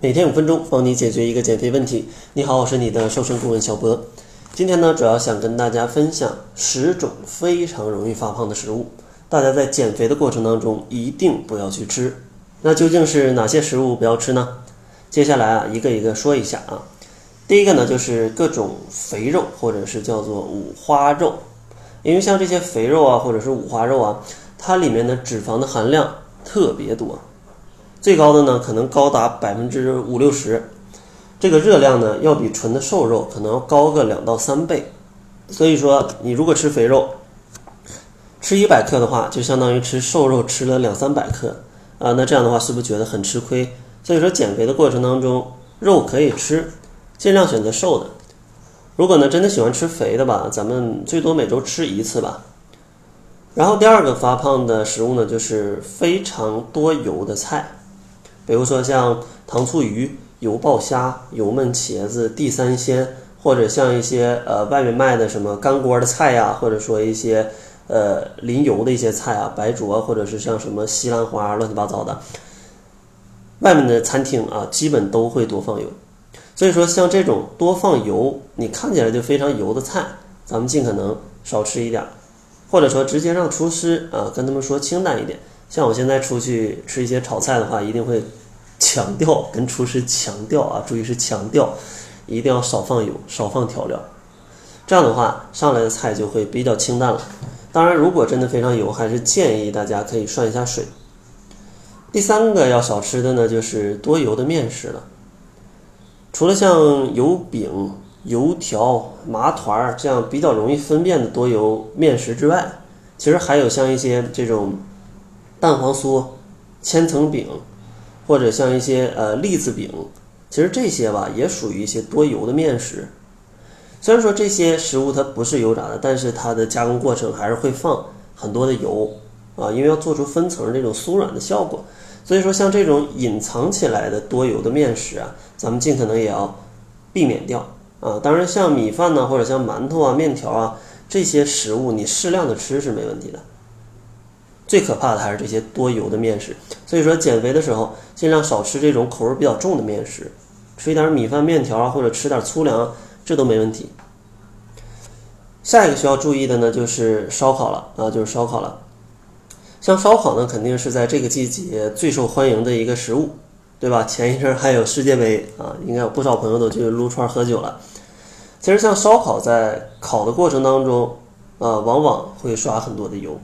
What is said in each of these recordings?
每天五分钟，帮你解决一个减肥问题。你好，我是你的瘦身顾问小博。今天呢，主要想跟大家分享十种非常容易发胖的食物，大家在减肥的过程当中一定不要去吃。那究竟是哪些食物不要吃呢？接下来啊，一个一个说一下啊。第一个呢，就是各种肥肉，或者是叫做五花肉，因为像这些肥肉啊，或者是五花肉啊，它里面的脂肪的含量特别多。最高的呢，可能高达百分之五六十，这个热量呢，要比纯的瘦肉可能要高个两到三倍。所以说，你如果吃肥肉，吃一百克的话，就相当于吃瘦肉吃了两三百克啊。那这样的话，是不是觉得很吃亏？所以说，减肥的过程当中，肉可以吃，尽量选择瘦的。如果呢，真的喜欢吃肥的吧，咱们最多每周吃一次吧。然后第二个发胖的食物呢，就是非常多油的菜。比如说像糖醋鱼、油爆虾、油焖茄子、地三鲜，或者像一些呃外面卖的什么干锅的菜呀，或者说一些呃淋油的一些菜啊，白灼，或者是像什么西兰花乱七八糟的，外面的餐厅啊，基本都会多放油。所以说像这种多放油，你看起来就非常油的菜，咱们尽可能少吃一点，或者说直接让厨师啊跟他们说清淡一点。像我现在出去吃一些炒菜的话，一定会。强调跟厨师强调啊，注意是强调，一定要少放油，少放调料。这样的话，上来的菜就会比较清淡了。当然，如果真的非常油，还是建议大家可以涮一下水。第三个要少吃的呢，就是多油的面食了。除了像油饼、油条、麻团这样比较容易分辨的多油面食之外，其实还有像一些这种蛋黄酥、千层饼。或者像一些呃栗子饼，其实这些吧也属于一些多油的面食。虽然说这些食物它不是油炸的，但是它的加工过程还是会放很多的油啊，因为要做出分层这种酥软的效果。所以说像这种隐藏起来的多油的面食啊，咱们尽可能也要避免掉啊。当然像米饭呢，或者像馒头啊、面条啊这些食物，你适量的吃是没问题的。最可怕的还是这些多油的面食，所以说减肥的时候尽量少吃这种口味比较重的面食，吃一点米饭、面条啊，或者吃点粗粮，这都没问题。下一个需要注意的呢，就是烧烤了啊，就是烧烤了。像烧烤呢，肯定是在这个季节最受欢迎的一个食物，对吧？前一阵还有世界杯啊，应该有不少朋友都去撸串喝酒了。其实像烧烤在烤的过程当中啊，往往会刷很多的油。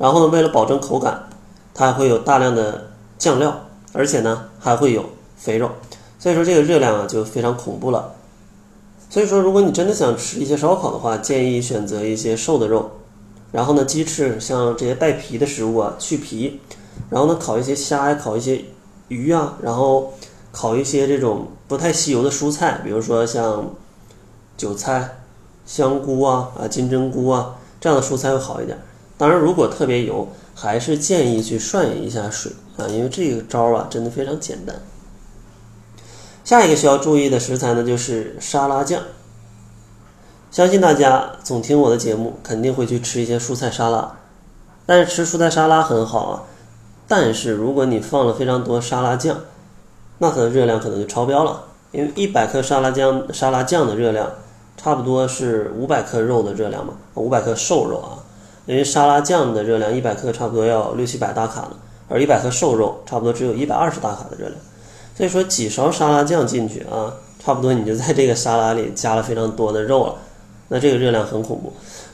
然后呢，为了保证口感，它还会有大量的酱料，而且呢还会有肥肉，所以说这个热量啊就非常恐怖了。所以说，如果你真的想吃一些烧烤的话，建议选择一些瘦的肉。然后呢，鸡翅像这些带皮的食物啊，去皮。然后呢，烤一些虾呀，烤一些鱼啊，然后烤一些这种不太吸油的蔬菜，比如说像韭菜、香菇啊、啊金针菇啊这样的蔬菜会好一点。当然，如果特别油，还是建议去涮一下水啊，因为这个招啊真的非常简单。下一个需要注意的食材呢，就是沙拉酱。相信大家总听我的节目，肯定会去吃一些蔬菜沙拉。但是吃蔬菜沙拉很好啊，但是如果你放了非常多沙拉酱，那它的热量可能就超标了。因为一百克沙拉酱沙拉酱的热量，差不多是五百克肉的热量嘛，五百克瘦肉啊。因为沙拉酱的热量一百克差不多要六七百大卡呢，而一百克瘦肉差不多只有一百二十大卡的热量，所以说几勺沙拉酱进去啊，差不多你就在这个沙拉里加了非常多的肉了，那这个热量很恐怖。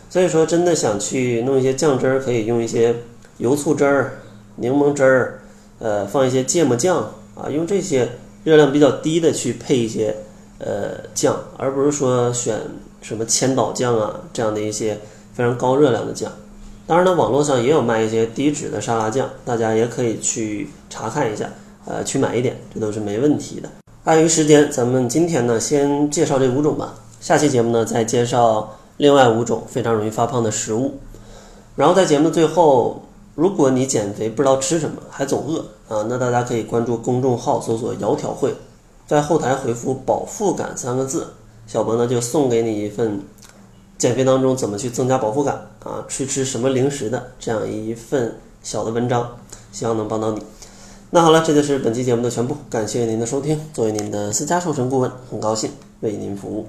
所以说真的想去弄一些酱汁儿，可以用一些油醋汁儿、柠檬汁儿，呃，放一些芥末酱啊，用这些热量比较低的去配一些呃酱，而不是说选什么千岛酱啊这样的一些非常高热量的酱。当然呢，网络上也有卖一些低脂的沙拉酱，大家也可以去查看一下，呃，去买一点，这都是没问题的。碍于时间，咱们今天呢先介绍这五种吧，下期节目呢再介绍另外五种非常容易发胖的食物。然后在节目的最后，如果你减肥不知道吃什么，还总饿啊，那大家可以关注公众号，搜索“窈窕会”，在后台回复“饱腹感”三个字，小博呢就送给你一份。减肥当中怎么去增加饱腹感啊？去吃什么零食的这样一份小的文章，希望能帮到你。那好了，这就是本期节目的全部，感谢您的收听。作为您的私家瘦身顾问，很高兴为您服务。